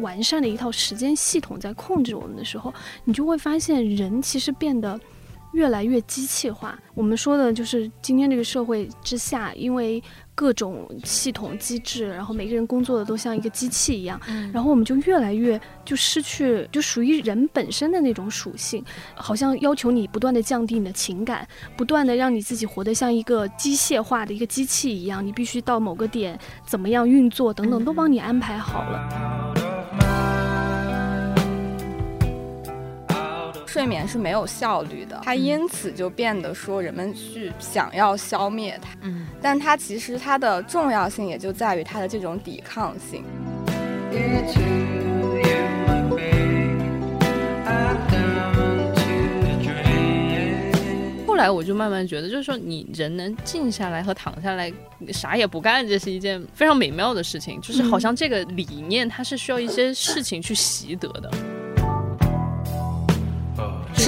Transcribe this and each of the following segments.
完善的一套时间系统在控制我们的时候，你就会发现人其实变得越来越机器化。我们说的就是今天这个社会之下，因为各种系统机制，然后每个人工作的都像一个机器一样，然后我们就越来越就失去就属于人本身的那种属性，好像要求你不断的降低你的情感，不断的让你自己活得像一个机械化的一个机器一样，你必须到某个点怎么样运作等等都帮你安排好了。睡眠是没有效率的，它因此就变得说人们去想要消灭它。嗯，但它其实它的重要性也就在于它的这种抵抗性。后来我就慢慢觉得，就是说你人能静下来和躺下来，啥也不干，这是一件非常美妙的事情。就是好像这个理念，它是需要一些事情去习得的。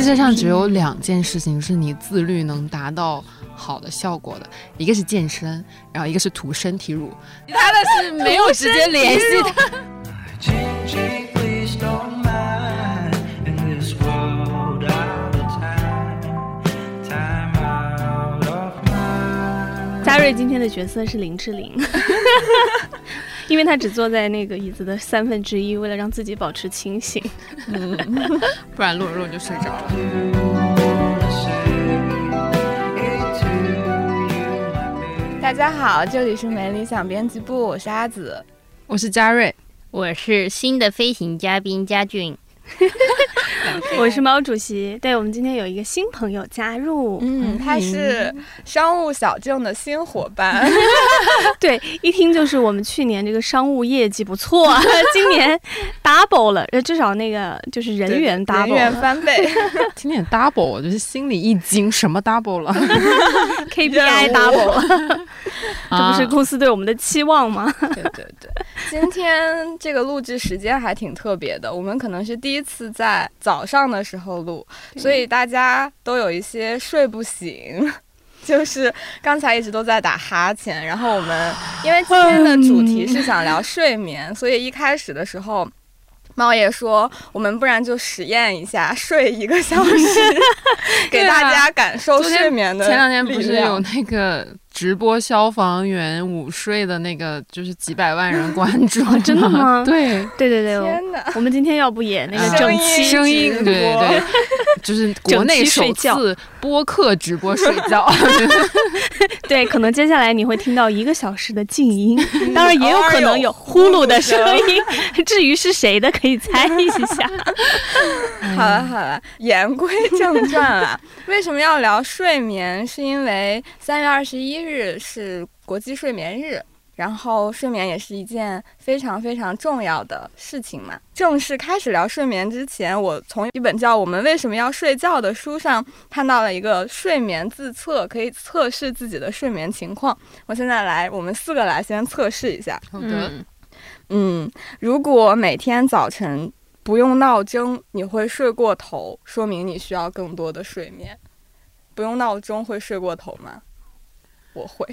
世界上只有两件事情是你自律能达到好的效果的，一个是健身，然后一个是涂身体乳，其他的是没有时间联系的。嘉瑞今天的角色是林志玲，因为他只坐在那个椅子的三分之一，为了让自己保持清醒，嗯，不然录着录着就睡着了。大家好，这里是没理想编辑部，我是阿紫，我是嘉瑞，我是新的飞行嘉宾嘉俊。我是毛主席，对我们今天有一个新朋友加入，嗯，他是商务小静的新伙伴，对，一听就是我们去年这个商务业绩不错，今年 double 了，呃，至少那个就是人员 double，人员翻倍，今年 double，我就是心里一惊，什么 double 了？KPI double 了，这不是公司对我们的期望吗？对对对，今天这个录制时间还挺特别的，我们可能是第一次在。早上的时候录，所以大家都有一些睡不醒，就是刚才一直都在打哈欠。然后我们因为今天的主题是想聊睡眠，所以一开始的时候，猫爷说我们不然就实验一下睡一个小时，给大家感受睡眠的。前两天不是有那个。直播消防员午睡的那个，就是几百万人关注，真的吗？对对对对，天哪！我们今天要不也那个整期声音，对对对，就是国内首次播客直播睡觉。对，可能接下来你会听到一个小时的静音，当然也有可能有呼噜的声音。至于是谁的，可以猜一下。好了好了，言归正传了。为什么要聊睡眠？是因为三月二十一。日是国际睡眠日，然后睡眠也是一件非常非常重要的事情嘛。正式开始聊睡眠之前，我从一本叫《我们为什么要睡觉》的书上看到了一个睡眠自测，可以测试自己的睡眠情况。我现在来，我们四个来先测试一下。好的。嗯，如果每天早晨不用闹钟，你会睡过头，说明你需要更多的睡眠。不用闹钟会睡过头吗？我会，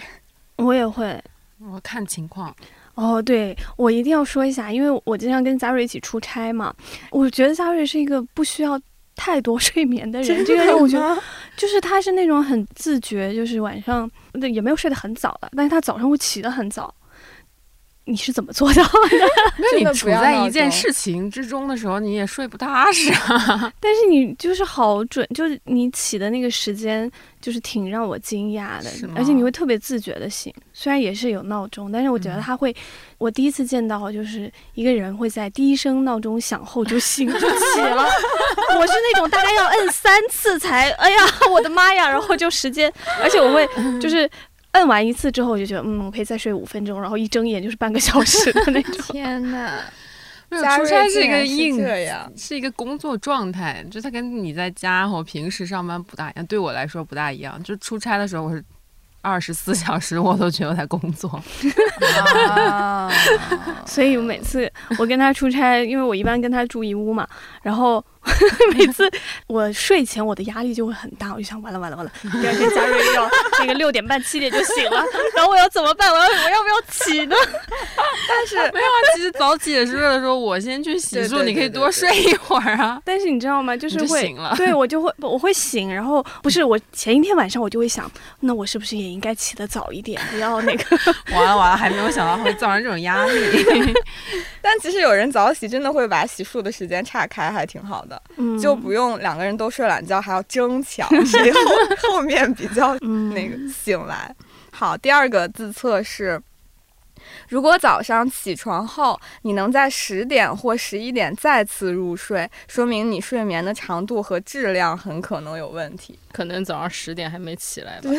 我也会，我看情况。哦，对，我一定要说一下，因为我经常跟佳瑞一起出差嘛，我觉得佳瑞是一个不需要太多 睡眠的人。这个人我觉得，就是他是那种很自觉，就是晚上也没有睡得很早的，但是他早上会起得很早。你是怎么做到的？那你处在一件事情之中的时候，你也睡不踏实啊。但是你就是好准，就是你起的那个时间，就是挺让我惊讶的。而且你会特别自觉的醒，虽然也是有闹钟，但是我觉得他会。我第一次见到就是一个人会在第一声闹钟响后就醒 就起了。我是那种大概要摁三次才，哎呀，我的妈呀！然后就时间，而且我会就是。摁完一次之后，我就觉得，嗯，我可以再睡五分钟，然后一睁眼就是半个小时的那种。天哪！出差是一个硬，是一个工作状态，就它跟你在家和平时上班不大一样。对我来说不大一样，就出差的时候我是二十四 小时我都觉得我在工作。所以每次我跟他出差，因为我一般跟他住一屋嘛，然后 每次我睡前我的压力就会很大，我就想完了完了完了，第二天嘉瑞要那个六点半七点就醒了，然后我要怎么办？我要我要不要起呢？但是没有啊，其实早起也是为了说我先去洗漱，你可以多睡一会儿啊。但是你知道吗？就是会醒了对我就会我会醒，然后不是我前一天晚上我就会想，那我是不是也应该起得早一点，不要那个 完了完了，还没有想到会造成这种压力。但其实有人早起真的会把洗漱的时间岔开，还挺好的，嗯就不用两个人都睡懒觉，还要争抢 谁后后面比较嗯那个醒来。好，第二个自测是。如果早上起床后你能在十点或十一点再次入睡，说明你睡眠的长度和质量很可能有问题。可能早上十点还没起来吧。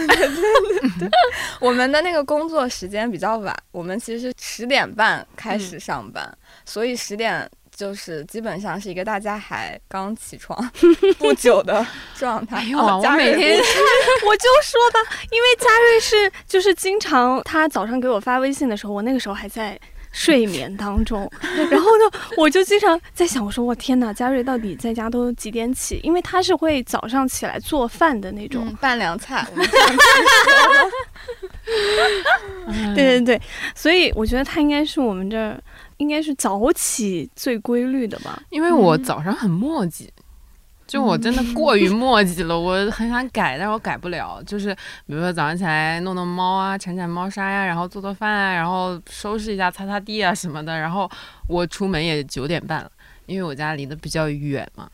我们的那个工作时间比较晚，我们其实是十点半开嗯始上班，所以十点就是基本上是一个大家还刚起床 不久的状态。哎呦我每天 我就说吧，因为佳瑞是就是经常他早上给我发微信的时候，我那个时候还在。睡眠当中，然后呢，我就经常在想，我说我天哪，佳瑞到底在家都几点起？因为他是会早上起来做饭的那种，嗯，拌凉菜，对对对，所以我觉得他应该是我们这儿应该是早起最规律的吧。因为我早上很磨叽，就我真的过于 磨叽了，我很想改，但是我改不了。就是比如说早上起来弄弄猫啊，铲铲猫砂呀、然后做做饭啊，然后收拾一下、擦擦地啊什么的。然后我出门也九点半了，因为我家离得比较远嘛，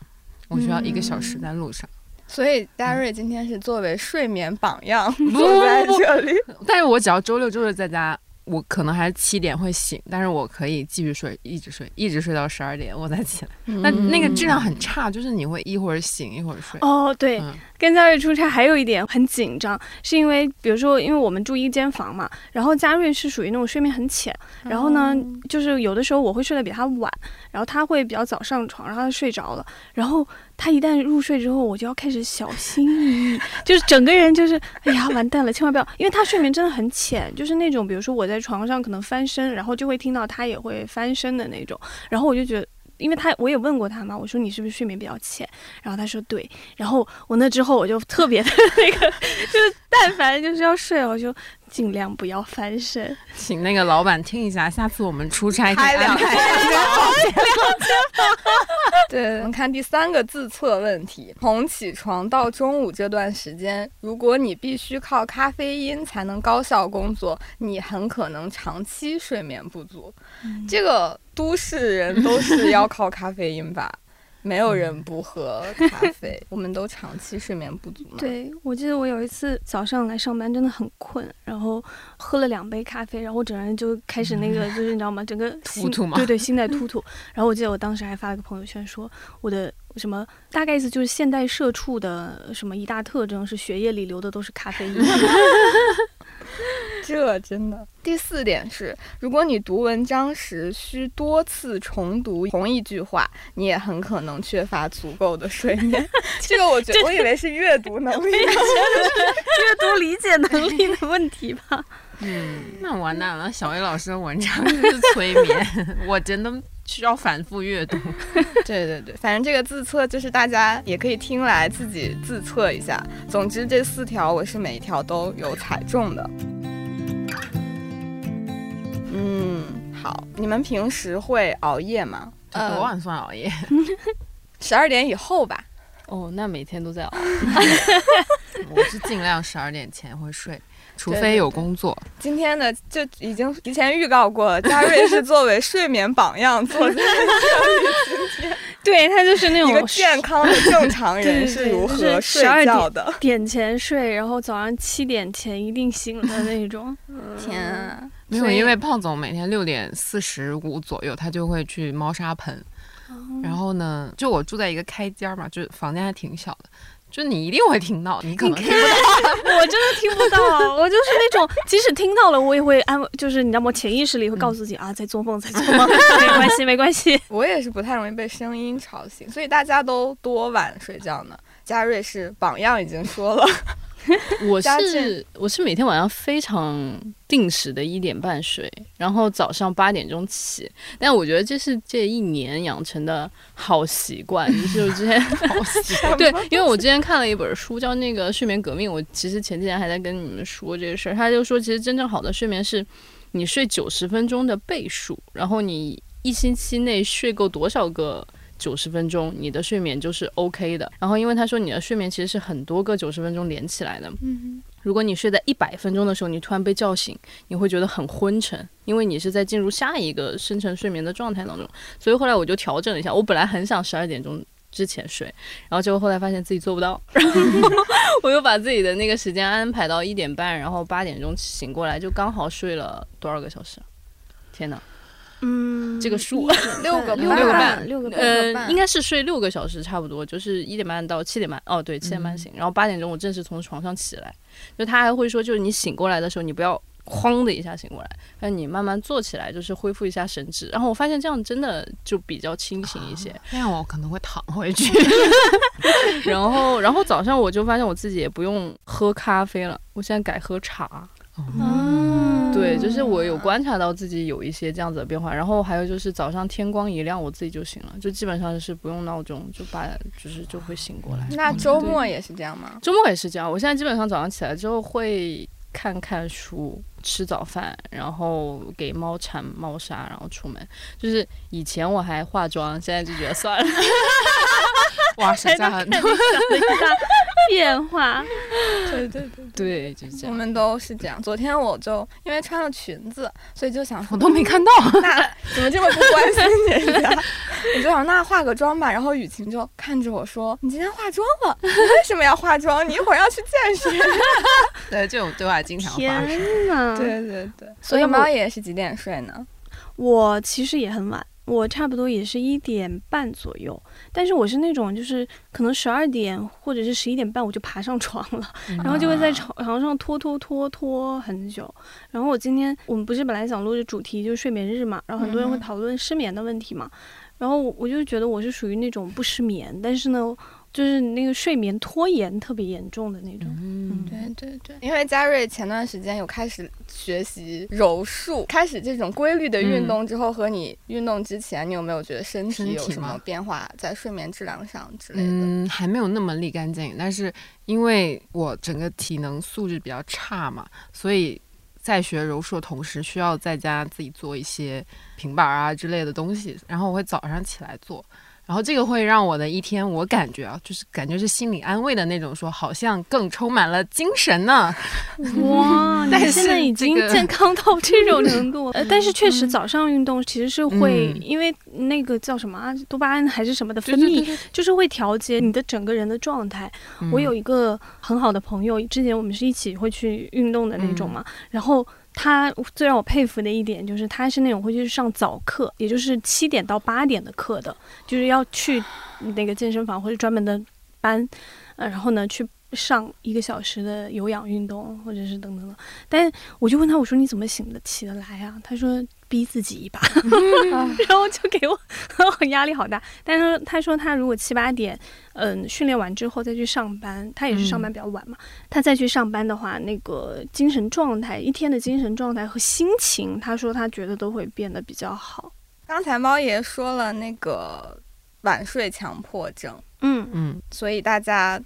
我需要一个小时在路上。所以大瑞今天是作为睡眠榜样不坐在这里。但是我只要周六周日在家，我可能还是七点会醒，但是我可以继续睡，一直睡，一直睡到十二点我再起来。那、那个质量很差，就是你会一会儿醒一会儿睡。哦，对，嗯跟佳瑞出差还有一点很紧张，是因为比如说，因为我们住一间房嘛，然后佳瑞是属于那种睡眠很浅，然后呢，就是有的时候我会睡得比他晚，然后他会比较早上床，然后他睡着了，然后他一旦入睡之后，我就要开始小心翼翼，就是整个人就是，哎呀，完蛋了，千万不要，因为他睡眠真的很浅，就是那种比如说我在床上可能翻身，然后就会听到他也会翻身的那种，然后我就觉得。因为他我也问过他嘛，我说你是不是睡眠比较浅？然后他说对，然后我那之后我就特别的那个，就是但凡就是要睡，我就尽量不要翻身。请那个老板听一下，下次我们出差开两安排。对，我们看第三个自测问题：从起床到中午这段时间，如果你必须靠咖啡因才能高效工作，你很可能长期睡眠不足。这个都市人都是要靠咖啡因吧？没有人不喝咖啡，我们都长期睡眠不足嘛。对，我记得我有一次早上来上班真的很困，然后喝了两杯咖啡，然后我整个人就开始那个，就是你知道吗？整个突突嘛对对，心在突突。然后我记得我当时还发了个朋友圈说，我的什么大概意思就是现代社畜的什么一大特征是血液里流的都是咖啡因。这真的。第四点是，如果你读文章时需多次重读同一句话，你也很可能缺乏足够的睡眠。这个我觉得，我以为是阅读能力。阅读理解能力的问题吧。嗯，那完蛋了，小 A 老师的文章就是催眠，我真的需要反复阅读。对对对，反正这个自测就是大家也可以听来自己自测一下。总之这四条我是每一条都有踩中的。嗯，好，你们平时会熬夜吗？多晚算熬夜？十二点以后吧。哦，那每天都在熬。我是尽量十二点前会睡，除非有对工作。今天的就已经提前预告过了，佳瑞是作为睡眠榜样坐在这里对他就是那种一个健康的正常人是如就是何睡12觉的。点前睡，然后早上七点前一定醒的那种。天啊！没有，因为胖总每天六点四十五左右，他就会去猫砂盆。然后呢，就我住在一个开间儿嘛，就是房间还挺小的，就你一定会听到，你可能听不到。我真的听不到，我就是那种，即使听到了，我也会安慰，就是你知道吗？潜意识里会告诉自己、啊，在做梦，在做梦，没关系，没关系。我也是不太容易被声音吵醒，所以大家都多晚睡觉呢？嘉瑞是榜样已经说了，我是我是每天晚上非常定时的一点半睡，然后早上八点钟起。但我觉得这是这一年养成的好习惯，就是我之前 对，因为我之前看了一本书叫那个《睡眠革命》，我其实前几天还在跟你们说这个事儿。他就说，其实真正好的睡眠是你睡九十分钟的倍数，然后你一星期内睡够多少个。九十分钟，你的睡眠就是 OK 的。然后，因为他说你的睡眠其实是很多个九十分钟连起来的。嗯如果你睡在一百分钟的时候，你突然被叫醒，你会觉得很昏沉，因为你是在进入下一个深层睡眠的状态当中。所以后来我就调整了一下，我本来很想十二点钟之前睡，然后结果后来发现自己做不到，然后我又把自己的那个时间安排到一点半，然后八点钟醒过来，就刚好睡了多少个小时？天哪，嗯，这个数六个六个半，六个半。呃，应该是睡六个小时差不多，就是一点半到七点半。哦，对，七点半醒，然后八点钟我正式从床上起来。就他还会说，就是你醒过来的时候，你不要哐的一下醒过来，让你慢慢坐起来，就是恢复一下神智。然后我发现这样真的就比较清醒一些。那样我可能会躺回去。然后，然后早上我就发现我自己也不用喝咖啡了，我现在改喝茶。嗯，对，就是我有观察到自己有一些这样子的变化，然后还有就是早上天光一亮，我自己就醒了，就基本上是不用闹钟，就把就是就会醒过来。那周末也是这样吗？周末也是这样，我现在基本上早上起来之后会看看书、吃早饭，然后给猫铲猫砂，然后出门。就是以前我还化妆，现在就觉得算了。哇，省下很多。变化。对对对，对，就是这样。我们都是这样。昨天我就因为穿了裙子，所以就想说，我都没看到。那怎么这么不关心人家？我就想那化个妆吧。然后雨晴就看着我说：“你今天化妆了？你为什么要化妆？你一会儿要去健身。对，这种对话经常发生。天呐，”对对对。所以猫也是几点睡呢？我其实也很晚，我差不多也是一点半左右，但是我是那种就是可能十二点或者是十一点半我就爬上床了，然后就会在床床上拖拖拖拖很久。然后我今天我们不是本来想录的主题就是睡眠日嘛，然后很多人会嗯讨论失眠的问题嘛，然后我我就觉得我是属于那种不失眠，但是呢，就是那个睡眠拖延特别严重的那种。嗯，对对对，因为嘉瑞前段时间有开始学习柔术，开始这种规律的运动之后，和你运动之前，你有没有觉得身体有什么变化，在睡眠质量上之类的？嗯，还没有那么立竿见影，但是因为我整个体能素质比较差嘛，所以在学柔术的同时，需要在家自己做一些平板啊之类的东西，然后我会早上起来做。然后这个会让我的一天，我感觉啊，就是感觉是心理安慰的那种，说好像更充满了精神呢。哇，但你现在已经健康到这种程度，呃，但是确实早上运动其实是会，嗯因为那个叫什么啊，多巴胺还是什么的分泌，对对对就是会调节你的整个人的状态。嗯我有一个很好的朋友，之前我们是一起会去运动的那种嘛，然后。他最让我佩服的一点就是，他是那种会去上早课，也就是七点到八点的课的，就是要去那个健身房或者专门的班，呃，然后呢去上一个小时的有氧运动，或者是等等的。但我就问他，我说你怎么醒得起得来啊？他说逼自己一把，然后就给 我压力好大。但是他说他如果七八点，嗯，训练完之后再去上班，他也是上班比较晚嘛，他再去上班的话，那个精神状态，一天的精神状态和心情，他说他觉得都会变得比较好。刚才猫爷说了那个晚睡强迫症，嗯嗯，所以大家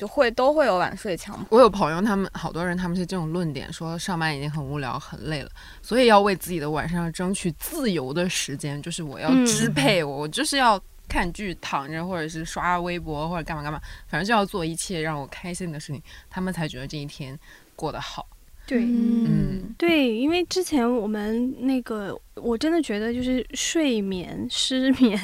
就会都会有晚睡强迫。我有朋友，他们好多人他们是这种论点，说上班已经很无聊很累了，所以要为自己的晚上争取自由的时间，就是我要嗯支配我，我就是要看剧躺着，或者是刷微博或者干嘛干嘛，反正就要做一切让我开心的事情，他们才觉得这一天过得好。对，嗯。对，因为之前我们那个，我真的觉得就是睡眠、失眠，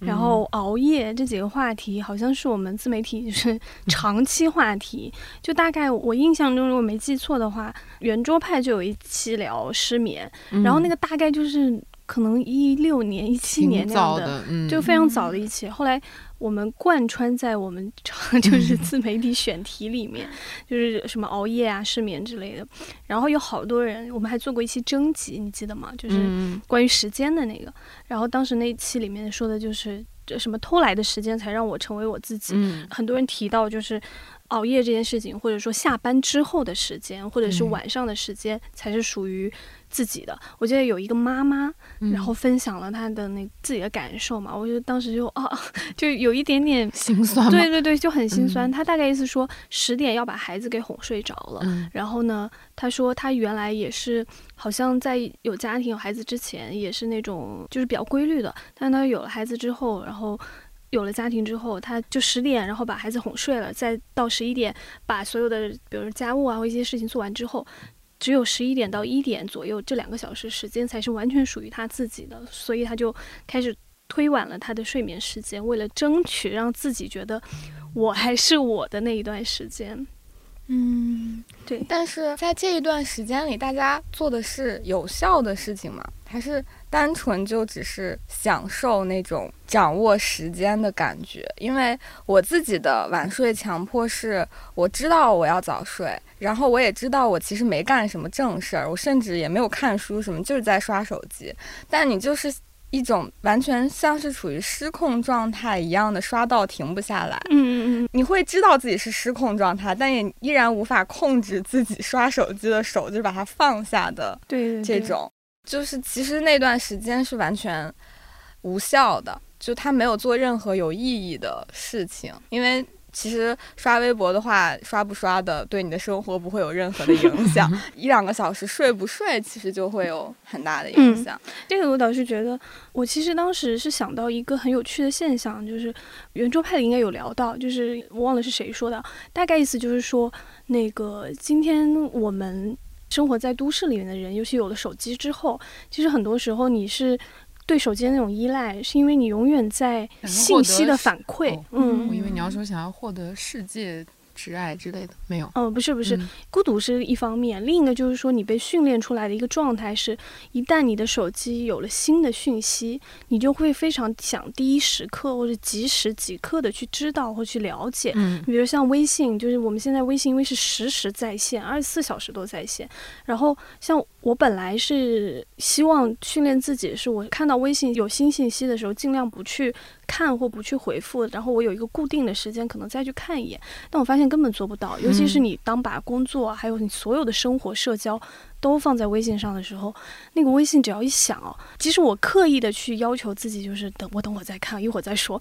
然后熬夜这几个话题，好像是我们自媒体就是 长期话题。就大概我印象中，如果没记错的话，圆桌派就有一期聊失眠，然后那个个大概就是可能一六年、一七年那样的，就非常早的一期。后来我们贯穿在我们 就是自媒体选题里面，就是什么熬夜啊、失眠之类的。然后有好多人，我们还做过一期征集，你记得吗？就是嗯关于时间的那个。然后当时那一期里面说的就是这什么偷来的时间才让我成为我自己。嗯很多人提到就是熬夜这件事情，或者说下班之后的时间，或者是嗯晚上的时间，才是属于自己的。我记得有一个妈妈，嗯然后分享了她的那自己的感受嘛，我就当时就啊，就有一点点，心酸？对对对，就很心酸。嗯她大概意思说十点要把孩子给哄睡着了，嗯然后呢，她说她原来也是好像在有家庭有孩子之前也是那种就是比较规律的，但她有了孩子之后，然后。有了家庭之后，她就十点，然后把孩子哄睡了，再到十一点把所有的，比如说家务啊或一些事情做完之后，只有十一点到一点左右这两个小时时间才是完全属于他自己的，所以他就开始推晚了他的睡眠时间，为了争取让自己觉得我还是我的那一段时间。嗯，对但是在这一段时间里，大家做的是有效的事情吗？还是单纯就只是享受那种掌握时间的感觉？因为我自己的晚睡强迫是，我知道我要早睡，然后我也知道我其实没干什么正事儿，我甚至也没有看书什么，就是在刷手机。但你就是一种完全像是处于失控状态一样的刷到停不下来。嗯嗯嗯，你会知道自己是失控状态，但也依然无法控制自己刷手机的手，就是把它放下的对这种，就是其实那段时间是完全无效的，就他没有做任何有意义的事情，因为。其实刷微博的话，刷不刷的对你的生活不会有任何的影响，一两个小时睡不睡，其实就会有很大的影响。这个我倒是觉得，我其实当时是想到一个很有趣的现象，就是圆桌派里应该有聊到，就是我忘了是谁说的，大概意思就是说，那个今天我们生活在都市里面的人，尤其有了手机之后，其实很多时候你是。对手机的那种依赖，是因为你永远在信息的反馈哦，嗯，我以为你要说想要获得世界挚爱之类的，没有。哦，不是不是，嗯孤独是一方面，另一个就是说，你被训练出来的一个状态是，一旦你的手机有了新的讯息，你就会非常想第一时刻或者即时即刻的去知道或去了解。嗯比如像微信，就是我们现在微信因为是实时在线，二十四小时都在线。然后像我本来是希望训练自己，是我看到微信有新信息的时候，尽量不去看或不去回复，然后我有一个固定的时间可能再去看一眼。但我发现根本做不到，尤其是你当把工作还有你所有的生活社交都放在微信上的时候，那个微信只要一响哦，即使我刻意的去要求自己，就是等我等会再看，一会儿再说，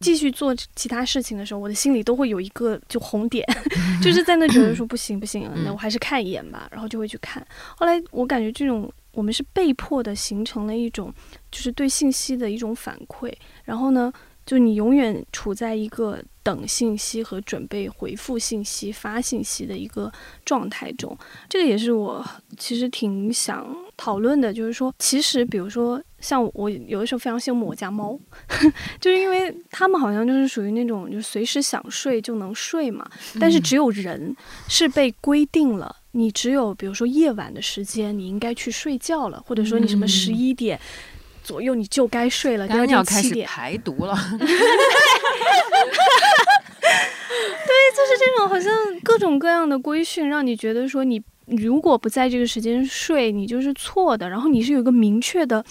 继续做其他事情的时候，我的心里都会有一个就红点，就是在那觉得说不行不行，那我还是看一眼吧，然后就会去看。后来我感觉这种我们是被迫的形成了一种就是对信息的一种反馈，然后呢，就你永远处在一个等信息和准备回复信息、发信息的一个状态中。这个也是我其实挺想讨论的，就是说，其实比如说像我有的时候非常羡慕我家猫，就是因为他们好像就是属于那种就随时想睡就能睡嘛，但是只有人是被规定了。你只有比如说夜晚的时间，你应该去睡觉了，或者说你什么嗯十一点左右你就该睡了，要开始天七点，排毒了，就 是 这种好像各种各样的规训，让你觉得说你如果不在这个时间睡，你就是错的。然后你是有一个明确的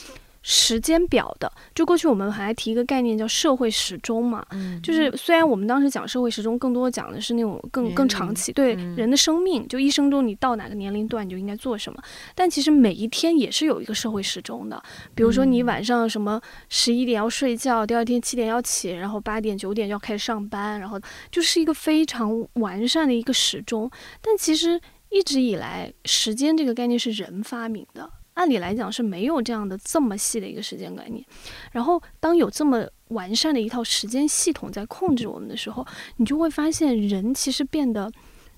时间表的。就过去我们还提一个概念叫社会时钟嘛，嗯就是虽然我们当时讲社会时钟，更多讲的是那种更更长期对嗯人的生命，就一生中你到哪个年龄段你就应该做什么。但其实每一天也是有一个社会时钟的，比如说你嗯晚上什么十一点要睡觉，第二天七点要起，然后八点九点就要开始上班，然后就是一个非常完善的一个时钟。但其实一直以来，时间这个概念是人发明的。按理来讲是没有这样的这么细的一个时间概念，然后当有这么完善的一套时间系统在控制我们的时候，你就会发现人其实变得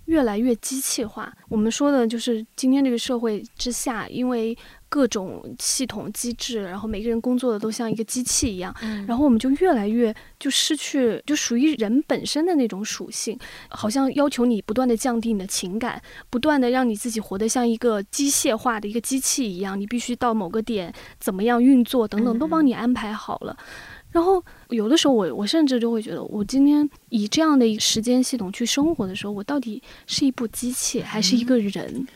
越来越机器化。我们说的就是今天这个社会之下，因为各种系统机制，然后每个人工作的都像一个机器一样，然后我们就越来越就失去就属于人本身的那种属性，好像要求你不断的降低你的情感，不断的让你自己活得像一个机械化的一个机器一样，你必须到某个点怎么样运作等等，都帮你安排好了。然后有的时候我我甚至就会觉得，我今天以这样的一个时间系统去生活的时候，我到底是一部机器还是一个人？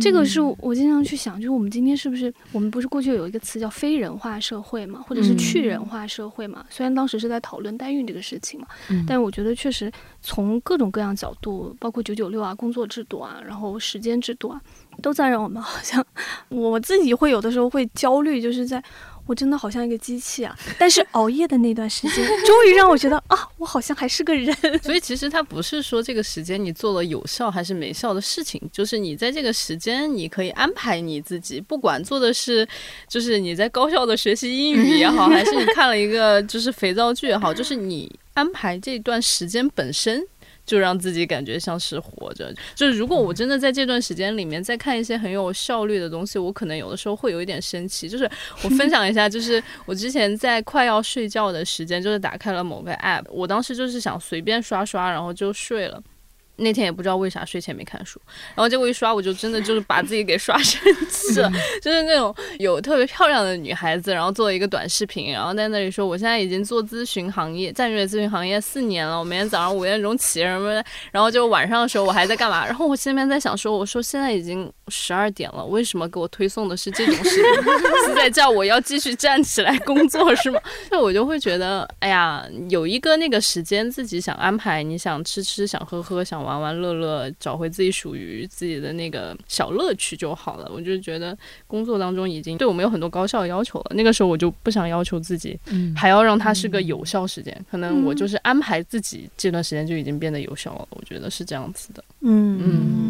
这个是我经常去想，就是我们今天是不是我们不是过去有一个词叫非人化社会嘛，或者是去人化社会嘛？虽然当时是在讨论代孕这个事情嘛，但我觉得确实从各种各样角度，包括九九六啊、工作制度啊，然后时间制度啊，都在让我们好像 我自己会有的时候会焦虑，就是在。我真的好像一个机器啊！但是熬夜的那段时间，终于让我觉得啊，我好像还是个人。所以其实它不是说这个时间你做了有效还是没效的事情，就是你在这个时间你可以安排你自己，不管做的是，就是你在高效的学习英语也好，还是你看了一个就是肥皂剧也好，就是你安排这段时间本身。就让自己感觉像是活着。就是如果我真的在这段时间里面再看一些很有效率的东西，我可能有的时候会有一点生气。就是我分享一下，就是我之前在快要睡觉的时间，就是打开了某个 app，我当时就是想随便刷刷，然后就睡了。那天也不知道为啥睡前没看书，然后结果一刷我就真的就是把自己给刷生气 了，就是那种有特别漂亮的女孩子，然后做了一个短视频，然后在那里说我现在已经做咨询行业战略咨询行业四年了，我每天早上五点钟起什么的，然后就晚上的时候我还在干嘛？然后我心里面在想说，我说现在已经十二点了，为什么给我推送的是这种视频？是在叫我要继续站起来工作是吗？那我就会觉得，哎呀，有一个那个时间自己想安排，你想吃吃，想喝喝，想。玩玩乐乐，找回自己属于自己的那个小乐趣就好了。我就觉得工作当中已经对我们有很多高效要求了。那个时候我就不想要求自己，还要让它是个有效时间。可能我就是安排自己这段时间就已经变得有效了。我觉得是这样子的。嗯嗯。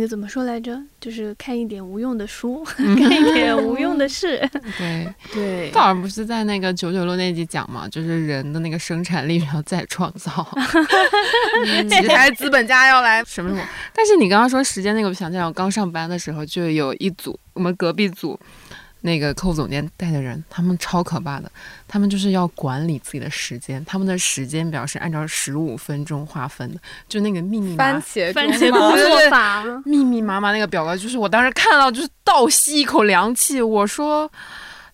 那个怎么说来着？就是看一点无用的书，干一点无用的事。对对，道尔不是在那个九九六那集讲嘛，就是人的那个生产力要再创造，其他资本家要来什么什么。但是你刚刚说时间那个，我想起来，我刚上班的时候就有一组，我们隔壁组。那个客户总监带的人，他们超可怕的，他们就是要管理自己的时间，他们的时间表是按照十五分钟划分的，就那个密密番茄番茄工作法，密密麻麻那个表格，就是我当时看到就是倒吸一口凉气，我说，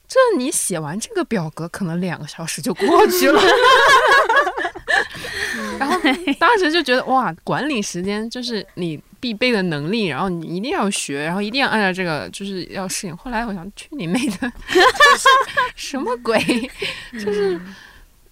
这你写完这个表格可能两个小时就过去了。然后当时就觉得哇，管理时间就是你必备的能力，然后你一定要学，然后一定要按照这个就是要适应。后来我想，去你妹的，什么鬼？就是。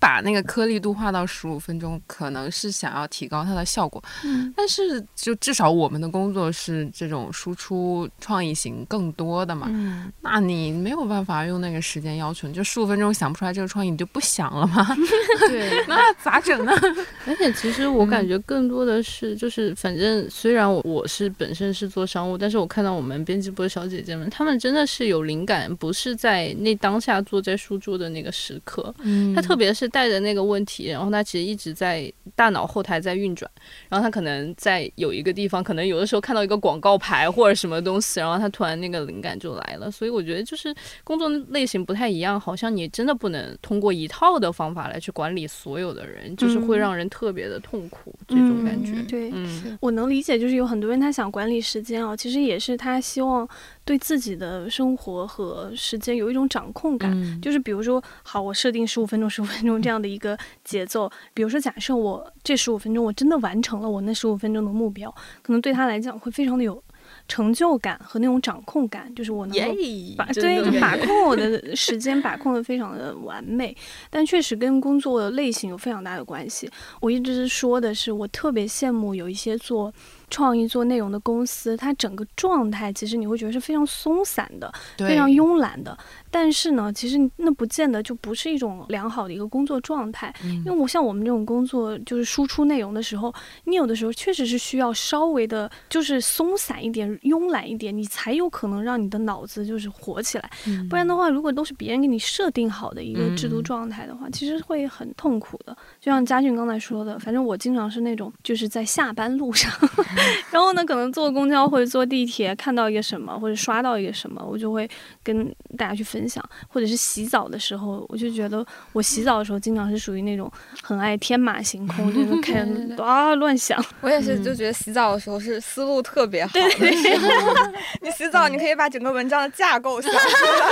把那个颗粒度化到十五分钟，可能是想要提高它的效果。嗯，但是就至少我们的工作是这种输出创意型更多的嘛。嗯，那你没有办法用那个时间要求，你就十五分钟想不出来这个创意，你就不想了吗？对，那咋整呢？而且其实我感觉更多的是，就是反正虽然我我是本身是做商务，但是我看到我们编辑部的小姐姐们，她们真的是有灵感，不是在那当下坐在书桌的那个时刻。嗯，她特别是。带着那个问题，然后他其实一直在大脑后台在运转，然后他可能在有一个地方，可能有的时候看到一个广告牌或者什么东西，然后他突然那个灵感就来了。所以我觉得就是工作类型不太一样，好像你真的不能通过一套的方法来去管理所有的人，就是会让人特别的痛苦这种感觉。对，我能理解，就是有很多人他想管理时间啊，其实也是他希望。对自己的生活和时间有一种掌控感，就是比如说，好，我设定十五分钟、十五分钟这样的一个节奏。比如说，假设我这十五分钟我真的完成了我那十五分钟的目标，可能对他来讲会非常的有成就感和那种掌控感，就是我能够把对把控我的时间把控的非常的完美。但确实跟工作的类型有非常大的关系。我一直说的是，我特别羡慕有一些做。创意做内容的公司，它整个状态其实你会觉得是非常松散的，非常慵懒的。但是呢，其实那不见得就不是一种良好的一个工作状态。因为我像我们这种工作，就是输出内容的时候，你有的时候确实是需要稍微的，就是松散一点、慵懒一点，你才有可能让你的脑子就是活起来。不然的话，如果都是别人给你设定好的一个制度状态的话，其实会很痛苦的。就像佳俊刚才说的，反正我经常是那种就是在下班路上。然后呢，可能坐公交或者坐地铁看到一个什么，或者刷到一个什么，我就会跟大家去分享。或者是洗澡的时候，我就觉得我洗澡的时候经常是属于那种很爱天马行空，就是开 啊乱想。我也是，就觉得洗澡的时候是思路特别好的时候。你洗澡，你可以把整个文章的架构想出来。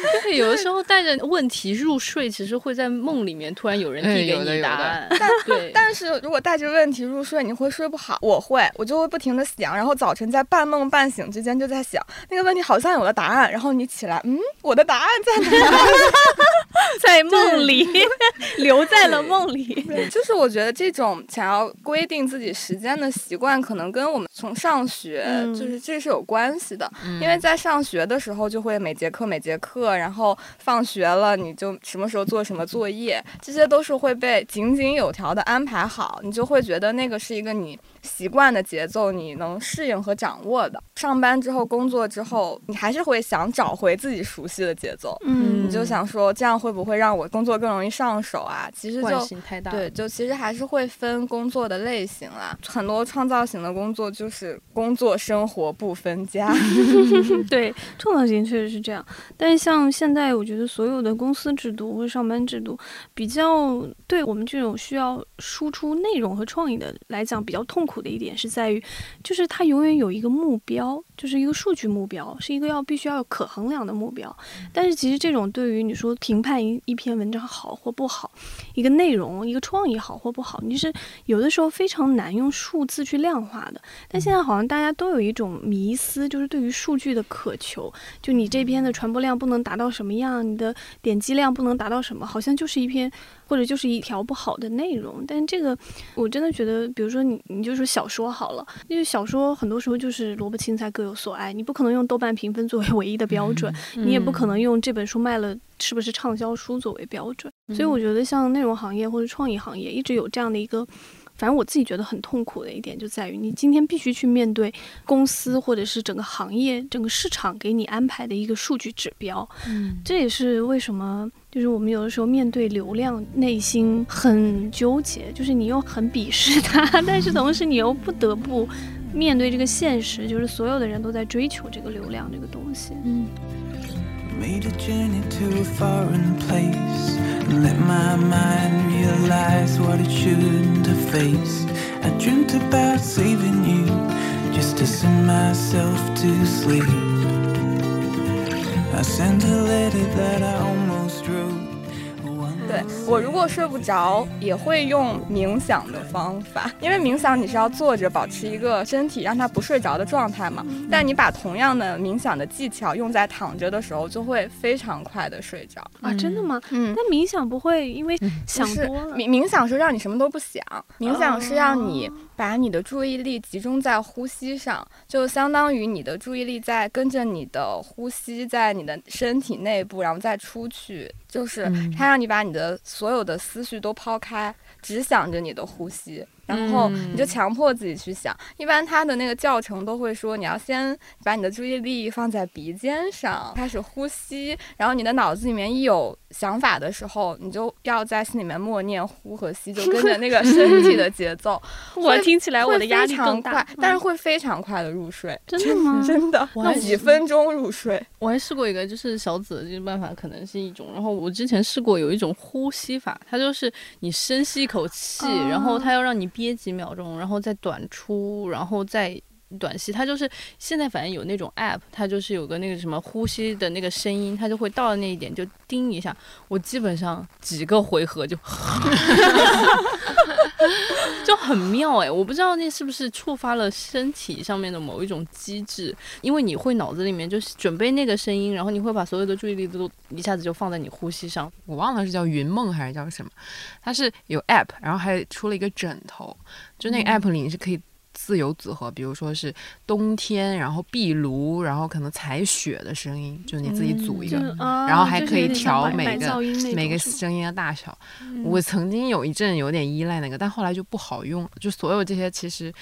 对，有的时候带着问题入睡，其实会在梦里面突然有人递给你答案。对，但是如果带着问题入睡，你会睡不好。我会，我就会不停的想，然后早晨在半梦半醒之间就在想那个问题，好像有了答案。然后你起来，嗯，我的答案在哪？在梦里，留在了梦里。对，就是我觉得这种想要规定自己时间的习惯，可能跟我们从上学就是这是有关系的。因为在上学的时候，就会每节课每节课，然后放学了你就什么时候做什么作业，这些都是会被井井有条的安排好，你就会觉得那个是一个你。习惯的节奏，你能适应和掌握的。上班之后，工作之后，你还是会想找回自己熟悉的节奏。嗯，你就想说，这样会不会让我工作更容易上手啊？其实就对，就其实还是会分工作的类型啦。很多创造型的工作就是工作生活不分家。对，创造型确实是这样。但是像现在，我觉得所有的公司制度或上班制度，比较对我们这种需要输出内容和创意的来讲，比较痛苦。苦的一点是在于，就是它永远有一个目标，就是一个数据目标，是一个要必须要有可衡量的目标。但是其实这种对于你说评判一一篇文章好或不好，一个内容一个创意好或不好，你是有的时候非常难用数字去量化的。但现在好像大家都有一种迷思，就是对于数据的渴求，就你这篇的传播量不能达到什么样，你的点击量不能达到什么，好像就是一篇。或者就是一条不好的内容，但这个我真的觉得，比如说你，你就说小说好了，因为小说很多时候就是萝卜青菜各有所爱，你不可能用豆瓣评分作为唯一的标准，你也不可能用这本书卖了是不是畅销书作为标准。所以我觉得像内容行业或者创意行业一直有这样的一个。反正我自己觉得很痛苦的一点就在于，你今天必须去面对公司或者是整个行业、整个市场给你安排的一个数据指标。嗯，这也是为什么，就是我们有的时候面对流量，内心很纠结，就是你又很鄙视它，但是同时你又不得不面对这个现实，就是所有的人都在追求这个流量这个东西。嗯。Made a journey to a foreign place and let my mind realize what it shouldn't have faced. I dreamt about saving you just to send myself to sleep. I sent a letter that I almost. 对我如果睡不着，也会用冥想的方法，因为冥想你是要坐着保持一个身体让它不睡着的状态嘛。但你把同样的冥想的技巧用在躺着的时候，就会非常快的睡着啊！真的吗？嗯。那冥想不会因为想多了？冥冥想是让你什么都不想，冥想是让你把你的注意力集中在呼吸上，就相当于你的注意力在跟着你的呼吸，在你的身体内部，然后再出去。就是它让你把你的所有的思绪都抛开，只想着你的呼吸。然后你就强迫自己去想，一般他的那个教程都会说，你要先把你的注意力放在鼻尖上，开始呼吸，然后你的脑子里面一有想法的时候，你就要在心里面默念呼和吸，就跟着那个 身体的节奏。我听起来我的压力更大，但是会非常快的入睡。真的吗？真的，几分钟入睡。我还试过一个，就是小紫的这个办法可能是一种，然后我之前试过有一种呼吸法，它就是你深吸一口气，然后它要让你。憋几秒钟，然后再短出，然后再短吸。它就是现在反正有那种 app，它就是有个那个什么呼吸的那个声音，它就会到了那一点就叮一下。我基本上几个回合就 就很妙哎，我不知道那是不是触发了身体上面的某一种机制，因为你会脑子里面就是准备那个声音，然后你会把所有的注意力都一下子就放在你呼吸上。我忘了是叫云梦还是叫什么，它是有 app，然后还出了一个枕头，就那个 app 里你是可以。自由组合，比如说是冬天，然后壁炉，然后可能采雪的声音，就你自己组一个，然后还可以调每个每个声音的大小。我曾经有一阵有点依赖那个，但后来就不好用，就所有这些其实。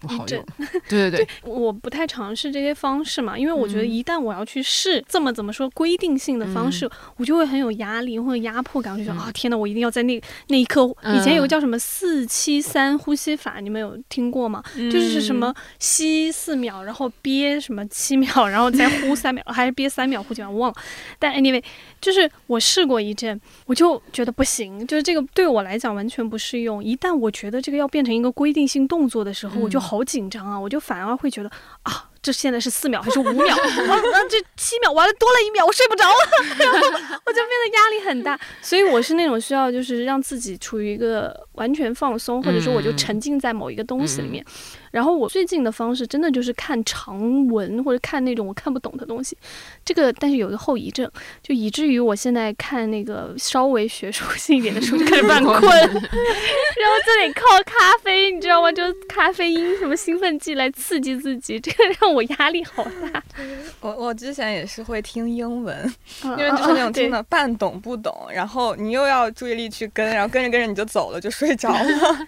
不好用，对对对，我不太尝试这些方式嘛，因为我觉得一旦我要去试这么怎么说规定性的方式，我就会很有压力或者压迫感，我就说啊天呐，我一定要在那那一刻，以前有个叫什么四七三呼吸法，你们有听过吗？就是什么吸四秒，然后憋什么七秒，然后再呼三秒，还是憋三秒呼几秒，我忘了。但 anyway，就是我试过一阵，我就觉得不行，就是这个对我来讲完全不适用。一旦我觉得这个要变成一个规定性动作的时候，我就。好紧张啊！我就反而会觉得啊，这现在是四秒还是五秒？啊啊，这七秒完了多了一秒，我睡不着了，我就变得压力很大。所以我是那种需要就是让自己处于一个完全放松，或者说我就沉浸在某一个东西里面。然后我最近的方式真的就是看长文或者看那种我看不懂的东西，这个但是有一个后遗症，就以至于我现在看那个稍微学术性一点的书就开始犯困，然后就得靠咖啡，你知道吗？就咖啡因什么兴奋剂来刺激自己，这个让我压力好大。我我之前也是会听英文，因因为就是那种听的半懂不懂，然后你又要注意力去跟，然后跟着跟着你就走了，就睡着了。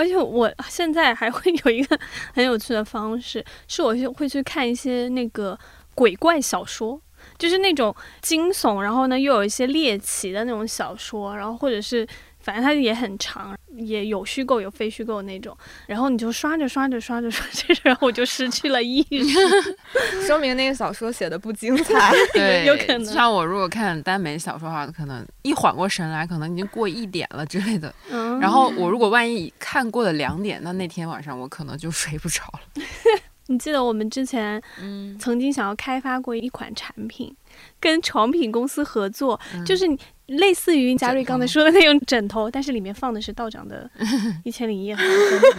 而且我现在还会有一个很有趣的方式，是我会去看一些那个鬼怪小说，就是那种惊悚，然后呢又有一些猎奇的那种小说，然后或者是反正它也很长，也有虚构有非虚构那种，然后你就刷着刷着刷着刷着，然后我就失去了意识，说明那个小说写的不精彩。对，有可能像我如果看耽美小说的话，可能一缓过神来，可能已经过一点了之类的。嗯，然后我如果万一看过了两点，那那天晚上我可能就睡不着了。你记得我们之前嗯，曾经想要开发过一款产品，跟床品公司合作，就是你类似于嘉瑞刚才说的那种枕头，但是里面放的是道长的 《一千零一夜》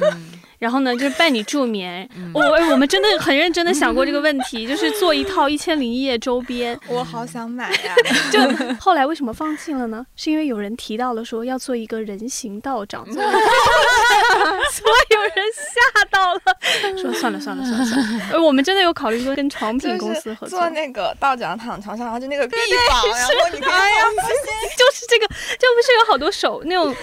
嗯然后呢，就是伴你助眠。我、哎我们真的很认真的想过这个问题，就是做一套《一千零一夜》周边。我好想买呀！就后来为什么放弃了呢？是因为有人提到了说要做一个人形道长，所有人吓到了，说算了算了算了算了。呃，我们真的有考虑过跟床品公司合作，做那个道长躺床上，然后就那个臂膀，然后你可以哎呀，就是这个，这不是有好多手那种，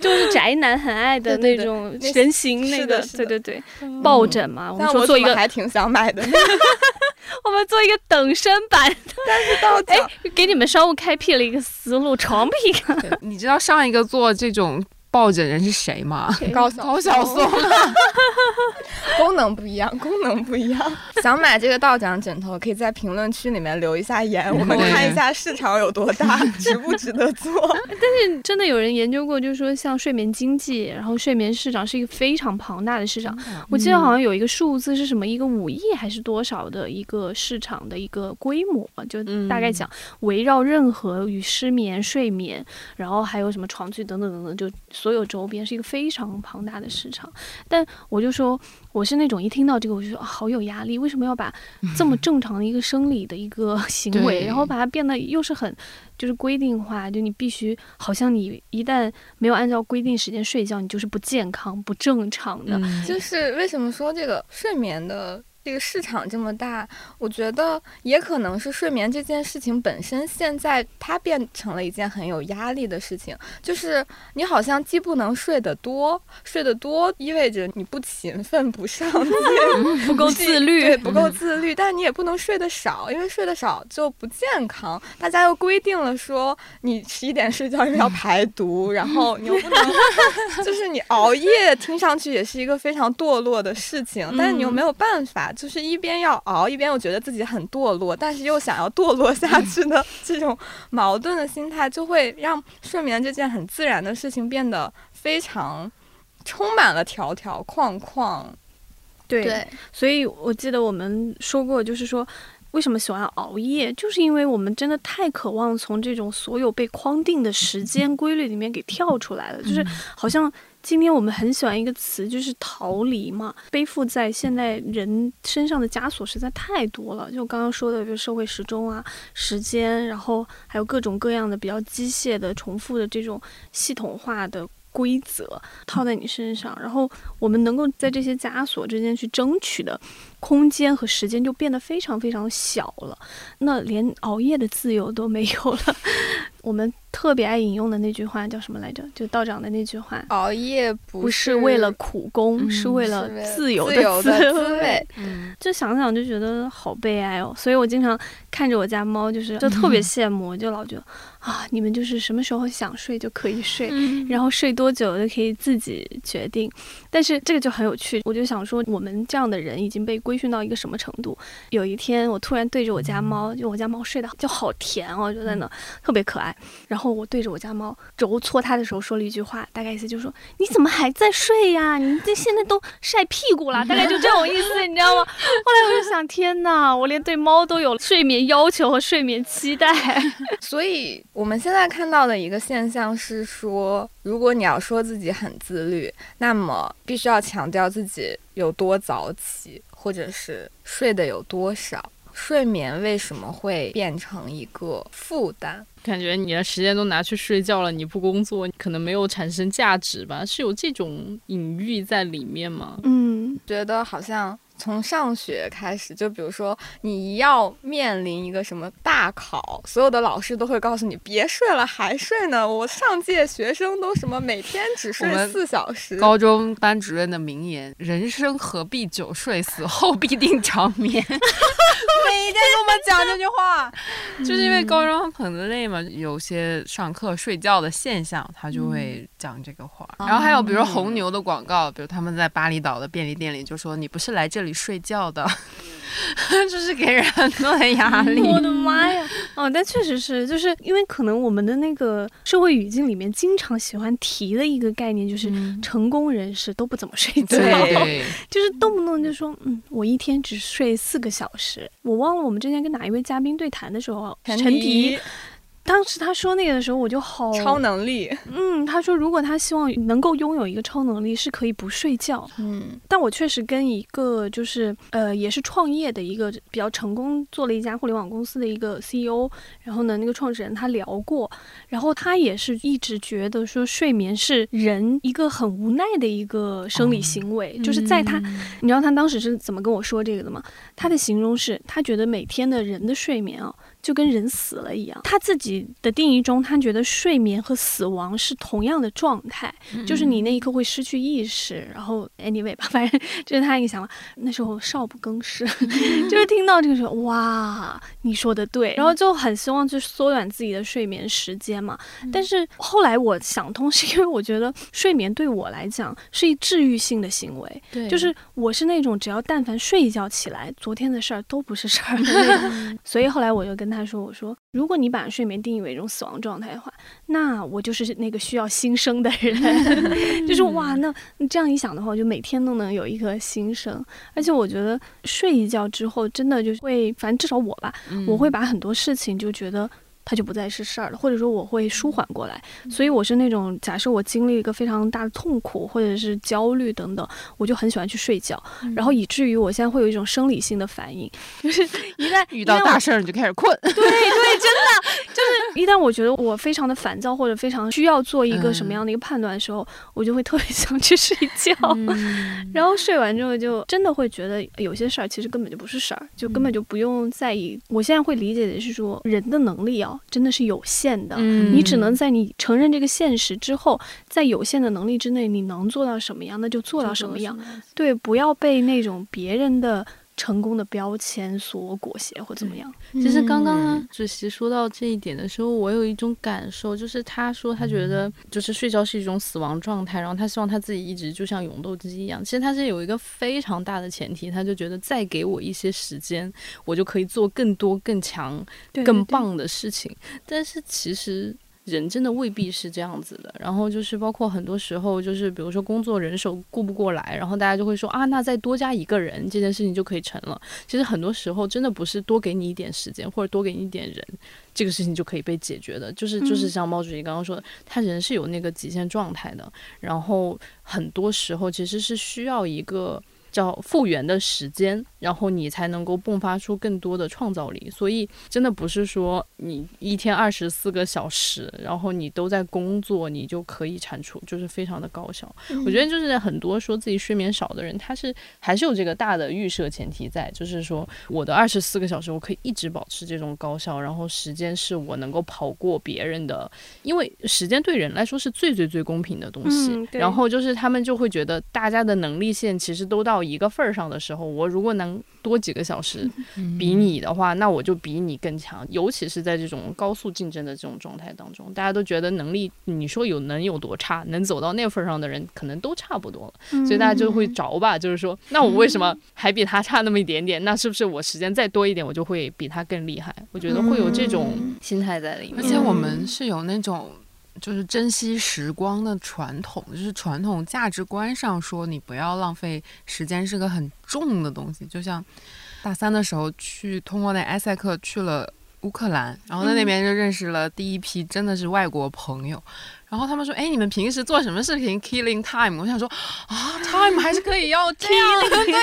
就是宅男很爱的那种那人形那个，对对对，抱枕嘛，我们说做一个，还挺想买的。我们做一个等身版，但是到哎，给你们商务开辟了一个思路，床品啊，你知道上一个做这种抱枕人是谁吗？高高晓松。功能不一样，功能不一样。想买这个道长枕头，可以在评论区里面留一下言，我们看一下市场有多大，值不值得做。但是真的有人研究过，就是说像睡眠经济，然后睡眠市场是一个非常庞大的市场。我记得好像有一个数字是什么，一个五亿还是多少的一个市场的一个规模，就大概讲围绕任何与失眠、睡眠，然后还有什么床具等等等等，就所有周边是一个非常庞大的市场。但我就说，我是那种一听到这个我就说、啊、好有压力，为什么要把这么 正常的一个生理的一个 行为，对然后把它变得又是很就是规定化，就你必须好像你一旦没有按照规定时间睡觉，你就是不健康、不正常的。嗯就是为什么说这个睡眠的这个市场这么大？我觉得也可能是睡眠这件事情本身，现在它变成了一件很有压力的事情。就是你好像既不能睡得多，睡得多意味着你不勤奋、不上 进、不够自律对，不够自律。但你也不能睡得少，因为睡得少就不健康。大家又规定了说，你十一点睡觉要排毒，然后你又不能就是你熬夜，听上去也是一个非常堕落的事情，但是你又没有办法，就是一边要熬，一边又觉得自己很堕落，但是又想要堕落下去的这种矛盾的心态，就会让睡眠这件很自然的事情变得非常充满了条条框框。对，所以我记得我们说过，就是说。为什么喜欢熬夜？就是因为我们真的太渴望从这种所有被框定的时间规律里面给跳出来了。就是好像今天我们很喜欢一个词，就是逃离嘛。背负在现代人身上的枷锁实在太多了。就刚刚说的，比如社会时钟啊、时间，然后还有各种各样的比较机械的、重复的这种系统化的。规则套在你身上，然后我们能够在这些枷锁之间去争取的空间和时间就变得非常非常小了，那连熬夜的自由都没有了。我们特别爱引用的那句话叫什么来着？就道长的那句话：熬夜不不是为了苦功，嗯是为了自由的滋滋味。嗯，就想想就觉得好悲哀哦，所以我经常看着我家猫，就是就特别 羡慕，就老觉得啊，你们就是什么时候想睡就可以睡，然后睡多久就可以自己决定。但是这个就很有趣，我就想说，我们这样的人已经被规微醺到一个什么程度？有一天我突然对着我家猫，就我家猫睡得就好甜哦，就在那特别可爱。然后我对着我家猫揉搓它的时候说了一句话，大概意思就是说你怎么还在睡呀？你这现在都晒屁股了，大概就这种意思，你知道吗？后来我就想，天哪，我连对猫都有睡眠要求和睡眠期待。所以我们现在看到的一个现象是说，如果你要说自己很自律，那么必须要强调自己有多早起，或者是睡得有多少。睡眠为什么会变成一个负担？感觉你的时间都拿去睡觉了，你不工作，可能没有产生价值吧？是有这种隐喻在里面吗？嗯，觉得好像。从上学开始，就比如说你要面临一个什么大考，所有的老师都会告诉你别睡了，还睡呢。我上届学生都什么每天只睡四小时。高中班主任的名言：人生何必久睡，死后必定长眠。讲这句话，就是因为高中很累嘛，有些上课睡觉的现象，他就会讲这个话。然后还有比如红牛的广告，比如他们在巴厘岛的便利店里就说：“你不是来这里。”里睡觉的，就是给人很多的压力。我的妈呀！哦，但确实是，就是因为可能我们的那个社会语境里面经常喜欢提的一个概念，就是成功人士都不怎么睡觉，对，就是动不动就说，嗯，我一天只睡四个小时。我忘了我们之前跟哪一位嘉宾对谈的时候，陈迪。当时他说那个的时候，我就好超能力。嗯，他说如果他希望能够拥有一个超能力，是可以不睡觉。嗯，但我确实跟一个就是呃也是创业的一个比较成功做了一家互联网公司的一个 CEO，然后呢那个创始人他聊过，然后他也是一直觉得说睡眠是人一个很无奈的一个生理行为，就是在他，你知道他当时是怎么跟我说这个的吗？他的形容是他觉得每天的人的睡眠啊。就跟人死了一样，他自己的定义中，他觉得睡眠和死亡是同样的状态，就是你那一刻会失去意识。然后，anyway 吧，反正这是他一个想法。那时候少不更事，就是听到这个时候，哇，你说的对。然后就很希望去缩短自己的睡眠时间嘛。但是后来我想通，是因为我觉得睡眠对我来讲是一治愈性的行为，对，就是我是那种只要但凡睡一觉起来，昨天的事儿都不是事儿的那种。所以后来我就跟他。他说：“我说，如果你把睡眠定义为一种死亡状态的话，那我就是那个需要新生的人。就是哇，那这样一想的话，我就每天都能有一个新生。而且我觉得睡一觉之后，真的就会，反正至少我吧，我会把很多事情就觉得。”它就不再是事儿了，或者说我会舒缓过来，所以我是那种假设我经历一个非常大的痛苦或者是焦虑等等，我就很喜欢去睡觉，然后以至于我现在会有一种生理性的反应，就是一旦遇到大事儿你就开始困，对对，真的就是一旦我觉得我非常的烦躁或者非常需要做一个什么样的一个判断的时候，我就会特别 想去睡觉，然后睡完之后就真的会觉得有些事儿其实根本就不是事儿，就根本就不用在意。我现在会理解的是说人的能力啊。真的是有限的，你只能在你承认这个现实之后，在有限的能力之内，你能做到什么样，那就做到什么样。对，不要被那种别人的。成功的标签所裹挟或怎么样？其实刚刚主席说到这一点的时候，我有一种感受，就是他说他觉得就是睡觉是一种死亡状态，然后他希望他自己一直就像永动机一样。其实他是有一个非常大的前提，他就觉得再给我一些时间，我就可以做更多、更强、更棒的事情。但是其实。人真的未必是这样子的，然后就是包括很多时候，就是比如说工作人手顾不过来，然后大家就会说啊，那再多加一个人，这件事情就可以成了。其实很多时候真的不是多给你一点时间或者多给你一点人，这个事情就可以被解决的。就是就是像毛主席刚刚说的，他人是有那个极限状态的，然后很多时候其实是需要一个。叫复原的时间，然后你才能够迸发出更多的创造力。所以真的不是说你一天二十四个小时，然后你都在工作，你就可以产出，就是非常的高效。我觉得就是很多说自己睡眠少的人，他是还是有这个大的预设前提在，就是说我的二十四个小时我可以一直保持这种高效，然后时间是我能够跑过别人的，因为时间对人来说是最最最公平的东西。然后就是他们就会觉得大家的能力线其实都到。一个份儿上的时候，我如果能多几个小时 比你的话，那我就比你更强。尤其是在这种高速竞争的这种状态当中，大家都觉得能力，你说有能有多差？能走到那份儿上的人可能都差不多了，所以大家就会着吧，就是说，那我为什么还比他差那么一点点？那是不是我时间再多一点，我就会比他更厉害？我觉得会有这种心态在里面。而且我们是有那种。就是珍惜时光的传统，就是传统价值观上说，你不要浪费时间是个很重的东西。就像大三的时候去通过那埃塞克去了乌克兰，然后在那边就认识了第一批真的是外国朋友。然后他们说：“哎，你们平时做什么事情？Killing time？” 我想说啊，time 还是可以要这样的，对，就是为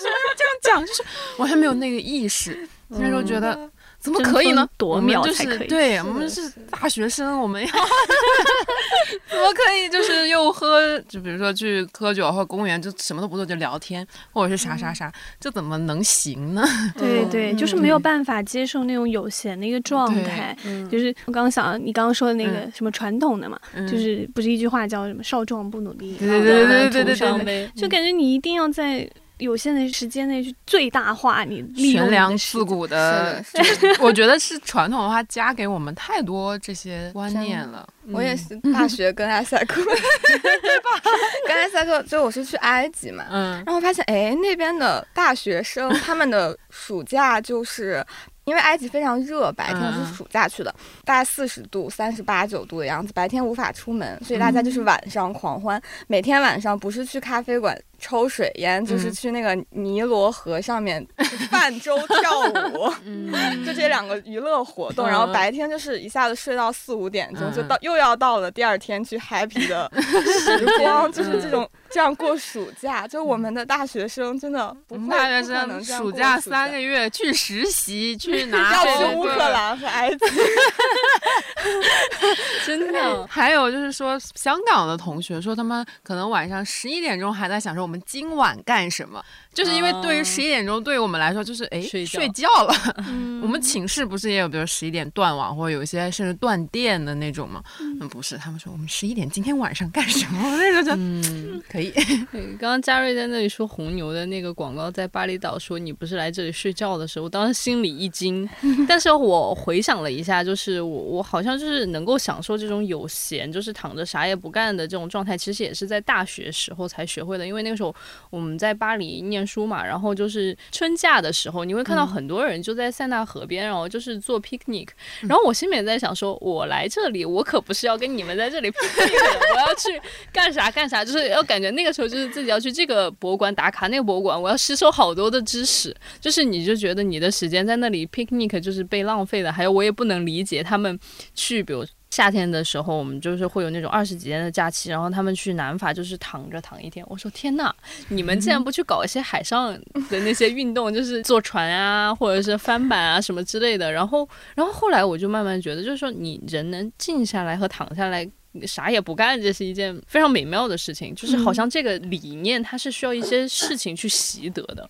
什么要这样讲？就是完全没有那个意识，那时候觉得。怎么可以呢？多秒才可以？对我们是大学生，我们要 怎么可以？就是又喝，就比如说去喝酒或公园，就什么都不做，就聊天，或者是啥啥啥，这怎么能行呢？对对，就是没有办法接受那种有闲的一个状态。就是我刚刚想，你刚刚说的那个什么传统的嘛，就是不是一句话叫什么“少壮不努力，对对对对对对对”，就感觉你一定要在。有限的时间内去最大化你悬梁刺股的，我觉得是传统文化加给我们太多这些观念了。我也是大学跟埃塞克，对吧？跟埃塞克，就我是去埃及嘛，嗯，然后发现哎，那边的大学生他们的暑假就是。因为埃及非常热，白天是暑假去的，大概四十度、三十八九度的样子，白天无法出门，所以大家就是晚上狂欢。每天晚上不是去咖啡馆抽水烟，就是去那个尼罗河上面泛舟跳舞，就这两个娱乐活动。然后白天就是一下子睡到四五点钟，就到又要到了第二天去 happy 的时光，就是这种。这样过暑假，就我们的大学生真的不会大学生暑假三个月去实习，去拿要去乌克兰和埃及，真的。还有就是说，香港的同学说，他们可能晚上十一点钟还在想说我们今晚干什么，就是因为对于十一点钟对于我们来说就是哎睡觉了。我们寝室不是也有比如十一点断网或者有一些甚至断电的那种吗？嗯，不是，他们说我们十一点今天晚上干什么？那时候就嗯。可以，刚刚嘉瑞在那里说红牛的那个广告，在巴厘岛说你不是来这里睡觉的时候，我当时心里一惊。但是我回想了一下，就是我我好像就是能够享受这种有闲，就是躺着啥也不干的这种状态，其实也是在大学时候才学会的。因为那个时候我们在巴黎念书嘛，然后就是春假的时候，你会看到很多人就在塞纳河边，然后就是做 picnic。然后我心里面在想，说我来这里，我可不是要跟你们在这里 picnic 的，我要去干啥干啥，就是要感觉。那个时候就是自己要去这个博物馆打卡，那个博物馆我要吸收好多的知识，就是你就觉得你的时间在那里 picnic 就是被浪费的。还有我也不能理解他们去，比如夏天的时候，我们就是会有那种二十几天的假期，然后他们去南法就是躺着躺一天。我说天呐，你们竟然不去搞一些海上的那些运动，就是坐船啊，或者是翻板啊什么之类的。然后，然后后来我就慢慢觉得，就是说你人能静下来和躺下来。啥也不干，这是一件非常美妙的事情。就是好像这个理念，它是需要一些事情去习得的。嗯，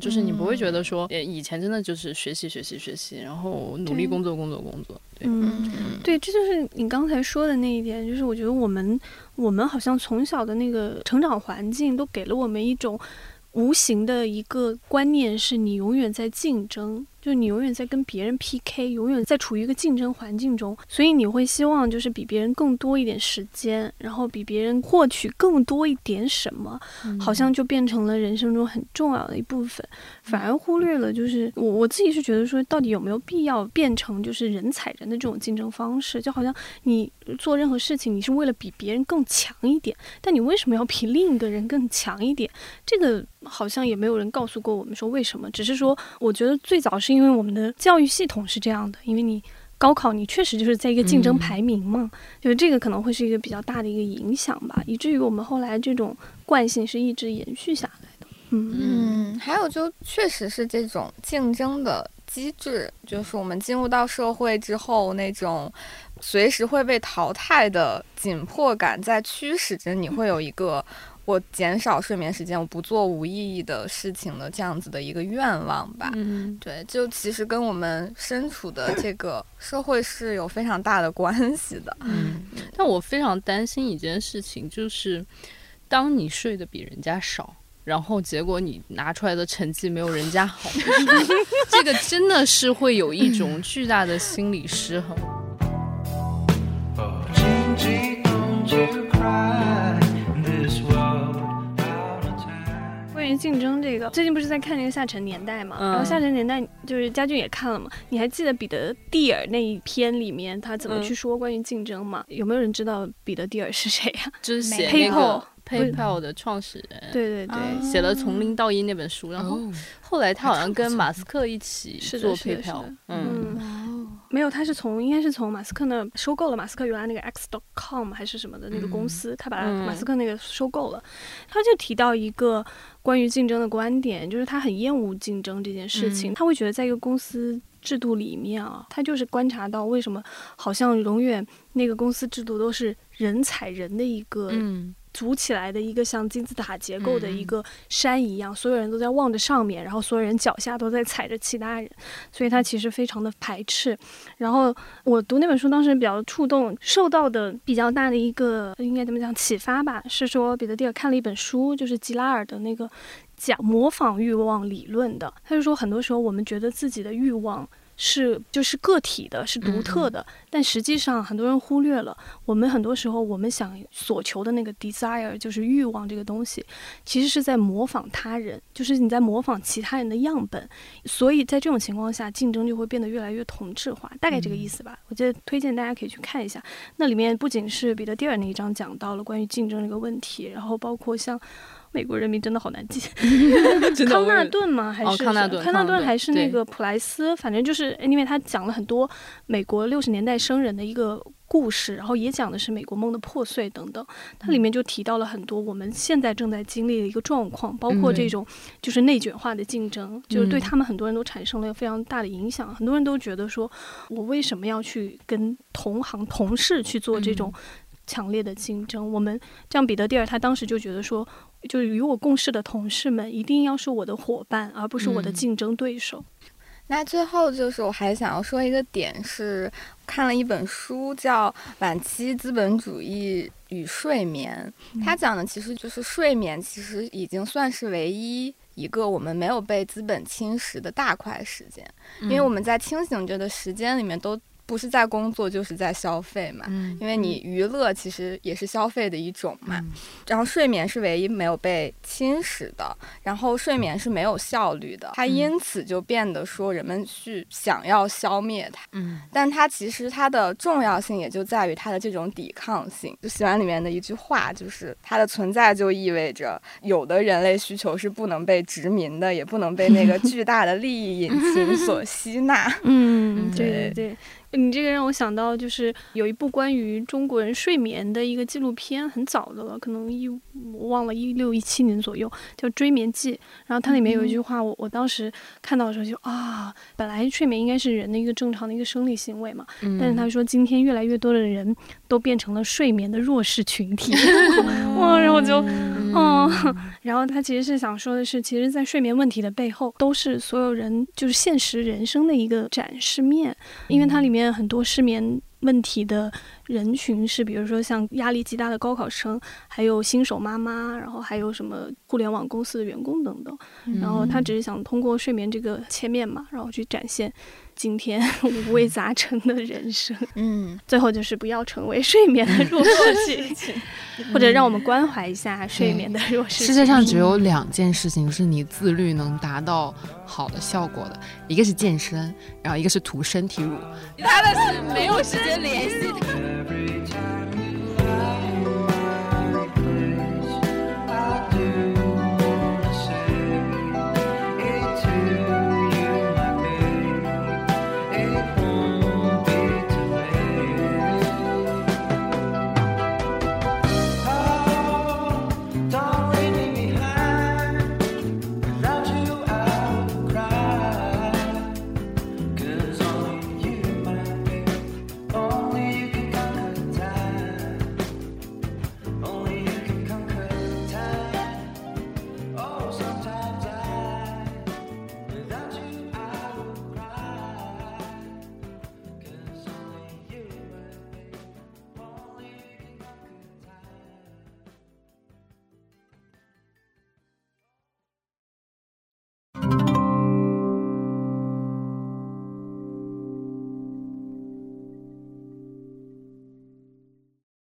就是你不会觉得说，以前真的就是学习学习学习，然后努力工作工作工作。嗯，对，这就是你刚才说的那一点。就是我觉得我们我们好像从小的那个成长环境，都给了我们一种无形的一个观念，是你永远在竞争。就你永远在跟别人 PK，永远在处于一个竞争环境中，所以你会希望就是比别人更多一点时间，然后比别人获取更多一点什么，好像就变成了人生中很重要的一部分，反而忽略了就是我我自己是觉得说，到底有没有必要变成就是人踩人的这种竞争方式？就好像你做任何事情，你是为了比别人更强一点，但你为什么要比另一个人更强一点？这个好像也没有人告诉过我们说为什么，只是说我觉得最早是。是因为我们的教育系统是这样的，因为你高考你确实就是在一个竞争排名嘛，就是这个可能会是一个比较大的一个影响吧，以至于我们后来这种惯性是一直延续下来的。嗯嗯，还有就确实是这种竞争的机制，就是我们进入到社会之后那种随时会被淘汰的紧迫感，在驱使着你会有一个。我减少睡眠时间，我不做无意义的事情的这样子的一个愿望吧。嗯，对，就其实跟我们身处的这个社会是有非常大的关系的。嗯，但我非常担心一件事情，就是当你睡得比人家少。然后结果你拿出来的成绩没有人家好，这个真的是会有一种巨大的心理失衡。关于竞争这个，最近不是在看那个《下沉年代》嘛？然后《下沉年代》就是家俊也看了嘛？你还记得彼得蒂尔那一篇里面他怎么去说关于竞争吗？有没有人知道彼得蒂尔是谁呀？就是写那个 PayPal 的创始人。对对对，写了《从零到一》那本书，然后后来他好像跟马斯克一起做 PayPal。嗯。没有，他是从应该是从马斯克那收购了马斯克原来那个 X.com 还是什么的那个公司，他把马斯克那个收购了。他就提到一个关于竞争的观点，就是他很厌恶竞争这件事情。他会觉得在一个公司制度里面啊，他就是观察到为什么好像永远那个公司制度都是人踩人的一个。组起来的一个像金字塔结构的一个山一样，所有人都在望着上面，然后所有人脚下都在踩着其他人，所以他其实非常的排斥。然后我读那本书当时比较触动，受到的比较大的一个应该怎么讲启发吧，是说彼得蒂尔看了一本书，就是吉拉尔的那个讲模仿欲望理论的。他就说，很多时候我们觉得自己的欲望。是，就是个体的，是独特的，但实际上很多人忽略了，我们很多时候我们想所求的那个 desire，就是欲望这个东西，其实是在模仿他人，就是你在模仿其他人的样本，所以在这种情况下，竞争就会变得越来越同质化，大概这个意思吧。我觉得推荐大家可以去看一下，那里面不仅是彼得蒂尔那一章讲到了关于竞争这个问题，然后包括像。美国人民真的好难记，康纳顿吗？还是康纳顿？康纳顿还是那个普莱斯？反正就是，因为他讲了很多美国六十年代生人的一个故事，然后也讲的是美国梦的破碎等等。它里面就提到了很多我们现在正在经历的一个状况，包括这种就是内卷化的竞争，就是对他们很多人都产生了非常大的影响。很多人都觉得说，我为什么要去跟同行同事去做这种强烈的竞争？我们这样，彼得蒂尔他当时就觉得说。就是与我共事的同事们一定要是我的伙伴，而不是我的竞争对手。那最后就是我还想要说一个点是，看了一本书叫《晚期资本主义与睡眠》，它讲的其实就是睡眠，其实已经算是唯一一个我们没有被资本侵蚀的大块时间，因为我们在清醒着的时间里面都。不是在工作就是在消费嘛，因为你娱乐其实也是消费的一种嘛。然后睡眠是唯一没有被侵蚀的，然后睡眠是没有效率的，它因此就变得说人们去想要消灭它。嗯，但它其实它的重要性也就在于它的这种抵抗性。就喜欢里面的一句话，就是它的存在就意味着有的人类需求是不能被殖民的，也不能被那个巨大的利益引擎所 吸纳。嗯，对对对。你这个让我想到，就是有一部关于中国人睡眠的一个纪录片，很早的了，可能一我忘了一六一七年左右，叫《追眠记》。然后它里面有一句话，我我当时看到的时候就啊，本来睡眠应该是人的一个正常的一个生理行为嘛，但是他说今天越来越多的人都变成了睡眠的弱势群体，哇，然后我就。嗯，然后他其实是想说的是，其实，在睡眠问题的背后，都是所有人就是现实人生的一个展示面，因为它里面很多失眠问题的人群是，比如说像压力极大的高考生，还有新手妈妈，然后还有什么互联网公司的员工等等，然后他只是想通过睡眠这个切面嘛，然后去展现。今天 五味杂陈的人生，嗯，最后就是不要成为睡眠的弱势群体 或者让我们关怀一下睡眠的弱势。世界上只有两件事情是你自律能达到好的效果的，一个是健身，然后一个是涂身体乳。其他的是没有时间联系的。